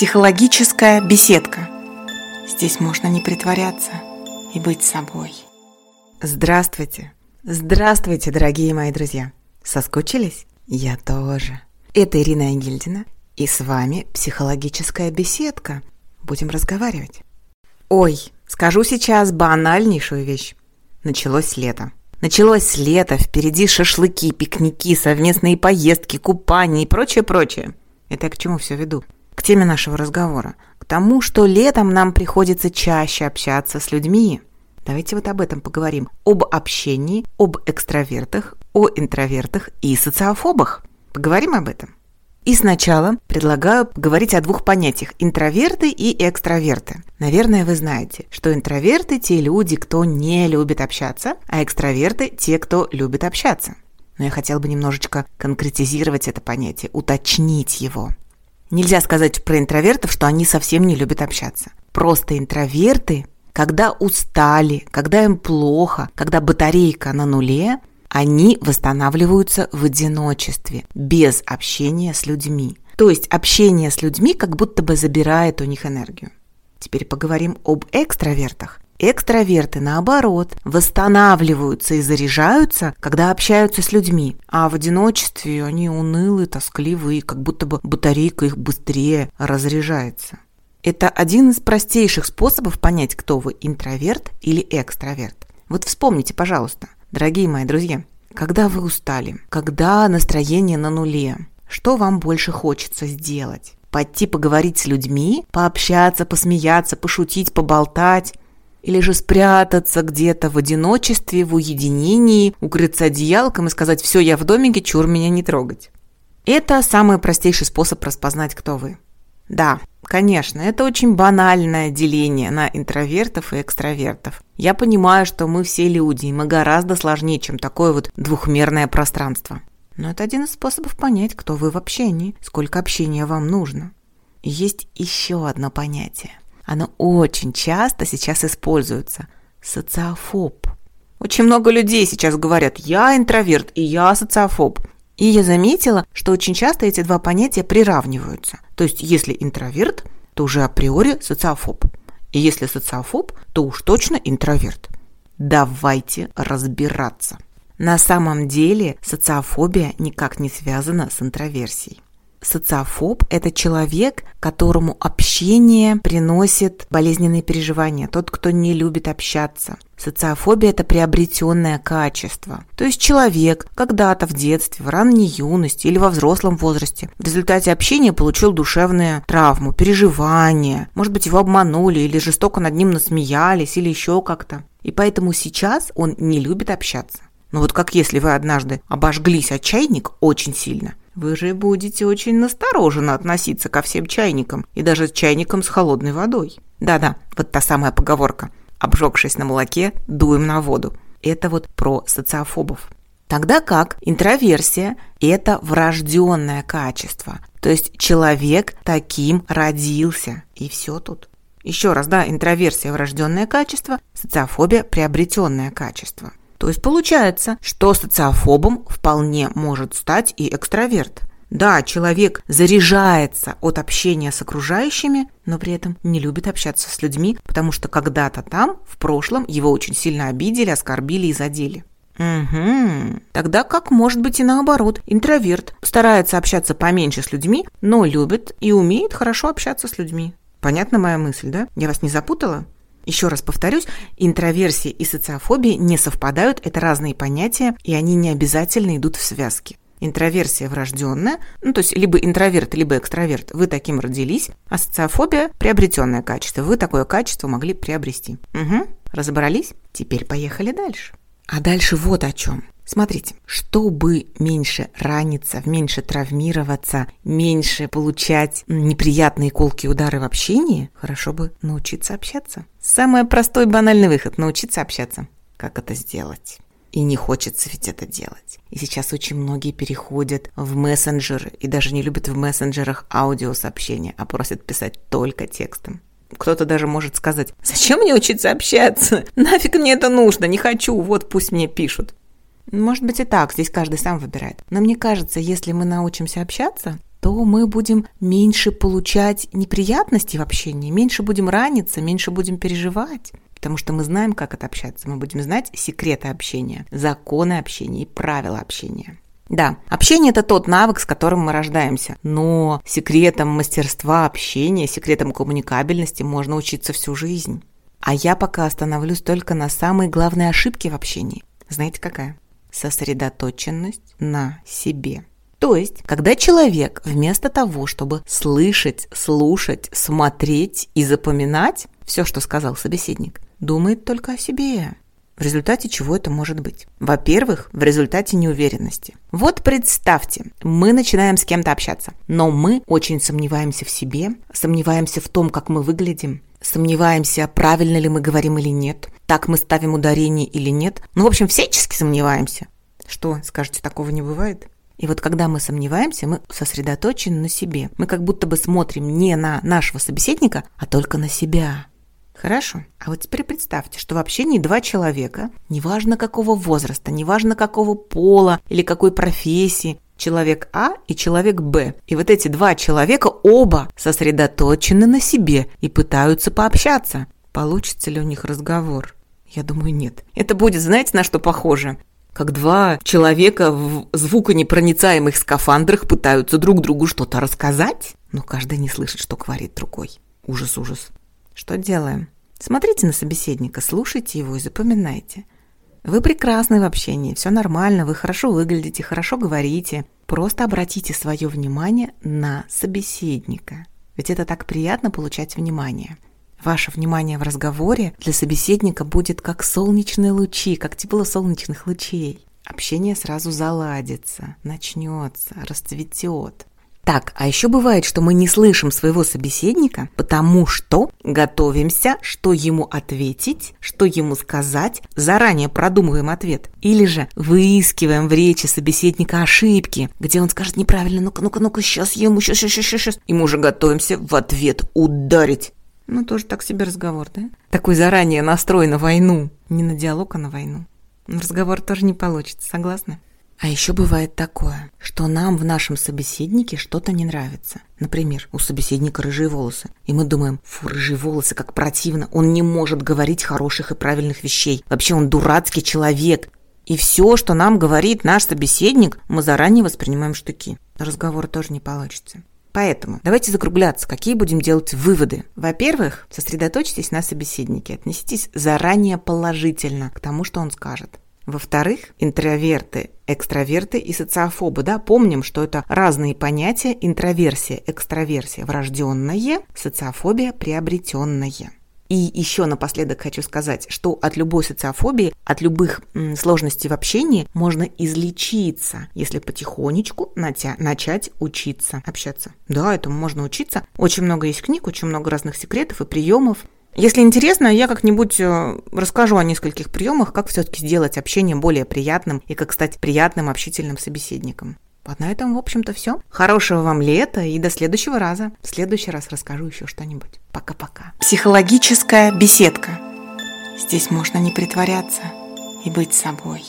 Психологическая беседка. Здесь можно не притворяться и быть собой. Здравствуйте! Здравствуйте, дорогие мои друзья! Соскучились? Я тоже. Это Ирина Ангельдина, и с вами психологическая беседка. Будем разговаривать. Ой, скажу сейчас банальнейшую вещь. Началось лето. Началось лето, впереди шашлыки, пикники, совместные поездки, купания и прочее-прочее. Это я к чему все веду? К теме нашего разговора. К тому, что летом нам приходится чаще общаться с людьми. Давайте вот об этом поговорим. Об общении, об экстравертах, о интровертах и социофобах. Поговорим об этом. И сначала предлагаю поговорить о двух понятиях – интроверты и экстраверты. Наверное, вы знаете, что интроверты – те люди, кто не любит общаться, а экстраверты – те, кто любит общаться. Но я хотела бы немножечко конкретизировать это понятие, уточнить его. Нельзя сказать про интровертов, что они совсем не любят общаться. Просто интроверты, когда устали, когда им плохо, когда батарейка на нуле, они восстанавливаются в одиночестве, без общения с людьми. То есть общение с людьми как будто бы забирает у них энергию. Теперь поговорим об экстравертах. Экстраверты, наоборот, восстанавливаются и заряжаются, когда общаются с людьми, а в одиночестве они унылые, тоскливые, как будто бы батарейка их быстрее разряжается. Это один из простейших способов понять, кто вы, интроверт или экстраверт. Вот вспомните, пожалуйста, Дорогие мои друзья, когда вы устали, когда настроение на нуле, что вам больше хочется сделать? Пойти поговорить с людьми, пообщаться, посмеяться, пошутить, поболтать? Или же спрятаться где-то в одиночестве, в уединении, укрыться одеялком и сказать «все, я в домике, чур меня не трогать». Это самый простейший способ распознать, кто вы. Да, конечно, это очень банальное деление на интровертов и экстравертов. Я понимаю, что мы все люди, и мы гораздо сложнее, чем такое вот двухмерное пространство. Но это один из способов понять, кто вы в общении, сколько общения вам нужно. Есть еще одно понятие. Оно очень часто сейчас используется. Социофоб. Очень много людей сейчас говорят «я интроверт» и «я социофоб». И я заметила, что очень часто эти два понятия приравниваются. То есть, если интроверт, то уже априори социофоб. И если социофоб, то уж точно интроверт. Давайте разбираться. На самом деле социофобия никак не связана с интроверсией. Социофоб – это человек, которому общение приносит болезненные переживания, тот, кто не любит общаться. Социофобия – это приобретенное качество. То есть человек когда-то в детстве, в ранней юности или во взрослом возрасте в результате общения получил душевную травму, переживания. Может быть, его обманули или жестоко над ним насмеялись или еще как-то. И поэтому сейчас он не любит общаться. Но вот как если вы однажды обожглись от чайник очень сильно, вы же будете очень настороженно относиться ко всем чайникам и даже чайникам с холодной водой. Да-да, вот та самая поговорка. Обжегшись на молоке, дуем на воду. Это вот про социофобов. Тогда как интроверсия – это врожденное качество. То есть человек таким родился. И все тут. Еще раз, да, интроверсия – врожденное качество, социофобия – приобретенное качество. То есть получается, что социофобом вполне может стать и экстраверт. Да, человек заряжается от общения с окружающими, но при этом не любит общаться с людьми, потому что когда-то там, в прошлом, его очень сильно обидели, оскорбили и задели. Угу. Тогда как может быть и наоборот? Интроверт старается общаться поменьше с людьми, но любит и умеет хорошо общаться с людьми. Понятна моя мысль, да? Я вас не запутала? Еще раз повторюсь, интроверсия и социофобия не совпадают, это разные понятия, и они не обязательно идут в связке. Интроверсия врожденная, ну то есть либо интроверт, либо экстраверт, вы таким родились, а социофобия – приобретенное качество, вы такое качество могли приобрести. Угу, разобрались? Теперь поехали дальше. А дальше вот о чем. Смотрите, чтобы меньше раниться, меньше травмироваться, меньше получать неприятные колки удары в общении, хорошо бы научиться общаться. Самый простой банальный выход – научиться общаться. Как это сделать? И не хочется ведь это делать. И сейчас очень многие переходят в мессенджеры и даже не любят в мессенджерах аудиосообщения, а просят писать только текстом. Кто-то даже может сказать, зачем мне учиться общаться? Нафиг мне это нужно? Не хочу, вот пусть мне пишут. Может быть и так, здесь каждый сам выбирает. Но мне кажется, если мы научимся общаться, то мы будем меньше получать неприятностей в общении, меньше будем раниться, меньше будем переживать. Потому что мы знаем, как это общаться. Мы будем знать секреты общения, законы общения и правила общения. Да, общение – это тот навык, с которым мы рождаемся. Но секретом мастерства общения, секретом коммуникабельности можно учиться всю жизнь. А я пока остановлюсь только на самой главной ошибке в общении. Знаете, какая? Сосредоточенность на себе. То есть, когда человек вместо того, чтобы слышать, слушать, смотреть и запоминать все, что сказал собеседник, думает только о себе. В результате чего это может быть? Во-первых, в результате неуверенности. Вот представьте, мы начинаем с кем-то общаться, но мы очень сомневаемся в себе, сомневаемся в том, как мы выглядим, сомневаемся, правильно ли мы говорим или нет, так мы ставим ударение или нет. Ну, в общем, всячески сомневаемся. Что, скажете, такого не бывает? И вот когда мы сомневаемся, мы сосредоточены на себе. Мы как будто бы смотрим не на нашего собеседника, а только на себя. Хорошо. А вот теперь представьте, что в общении два человека, неважно какого возраста, неважно какого пола или какой профессии, человек А и человек Б. И вот эти два человека оба сосредоточены на себе и пытаются пообщаться. Получится ли у них разговор? Я думаю, нет. Это будет, знаете, на что похоже? Как два человека в звуконепроницаемых скафандрах пытаются друг другу что-то рассказать, но каждый не слышит, что говорит другой. Ужас, ужас. Что делаем? Смотрите на собеседника, слушайте его и запоминайте. Вы прекрасны в общении, все нормально, вы хорошо выглядите, хорошо говорите. Просто обратите свое внимание на собеседника. Ведь это так приятно получать внимание. Ваше внимание в разговоре для собеседника будет как солнечные лучи, как тепло солнечных лучей. Общение сразу заладится, начнется, расцветет. Так, а еще бывает, что мы не слышим своего собеседника, потому что готовимся, что ему ответить, что ему сказать, заранее продумываем ответ. Или же выискиваем в речи собеседника ошибки, где он скажет неправильно, ну-ка, ну-ка, ну-ка, сейчас я ему, сейчас, сейчас, сейчас, сейчас. И мы уже готовимся в ответ ударить. Ну, тоже так себе разговор, да? Такой заранее настрой на войну. Не на диалог, а на войну. Разговор тоже не получится, согласны? А еще бывает такое, что нам в нашем собеседнике что-то не нравится. Например, у собеседника рыжие волосы. И мы думаем, фу, рыжие волосы, как противно. Он не может говорить хороших и правильных вещей. Вообще он дурацкий человек. И все, что нам говорит наш собеседник, мы заранее воспринимаем штыки. Разговор тоже не получится. Поэтому давайте закругляться. Какие будем делать выводы? Во-первых, сосредоточьтесь на собеседнике. Отнеситесь заранее положительно к тому, что он скажет. Во-вторых, интроверты, экстраверты и социофобы. Да, помним, что это разные понятия. Интроверсия, экстраверсия врожденное, социофобия приобретенное. И еще напоследок хочу сказать, что от любой социофобии, от любых м, сложностей в общении можно излечиться, если потихонечку натя- начать учиться общаться. Да, этому можно учиться. Очень много есть книг, очень много разных секретов и приемов. Если интересно, я как-нибудь э, расскажу о нескольких приемах, как все-таки сделать общение более приятным и как стать приятным общительным собеседником. Вот на этом, в общем-то, все. Хорошего вам лета и до следующего раза. В следующий раз расскажу еще что-нибудь. Пока-пока. Психологическая беседка. Здесь можно не притворяться и быть собой.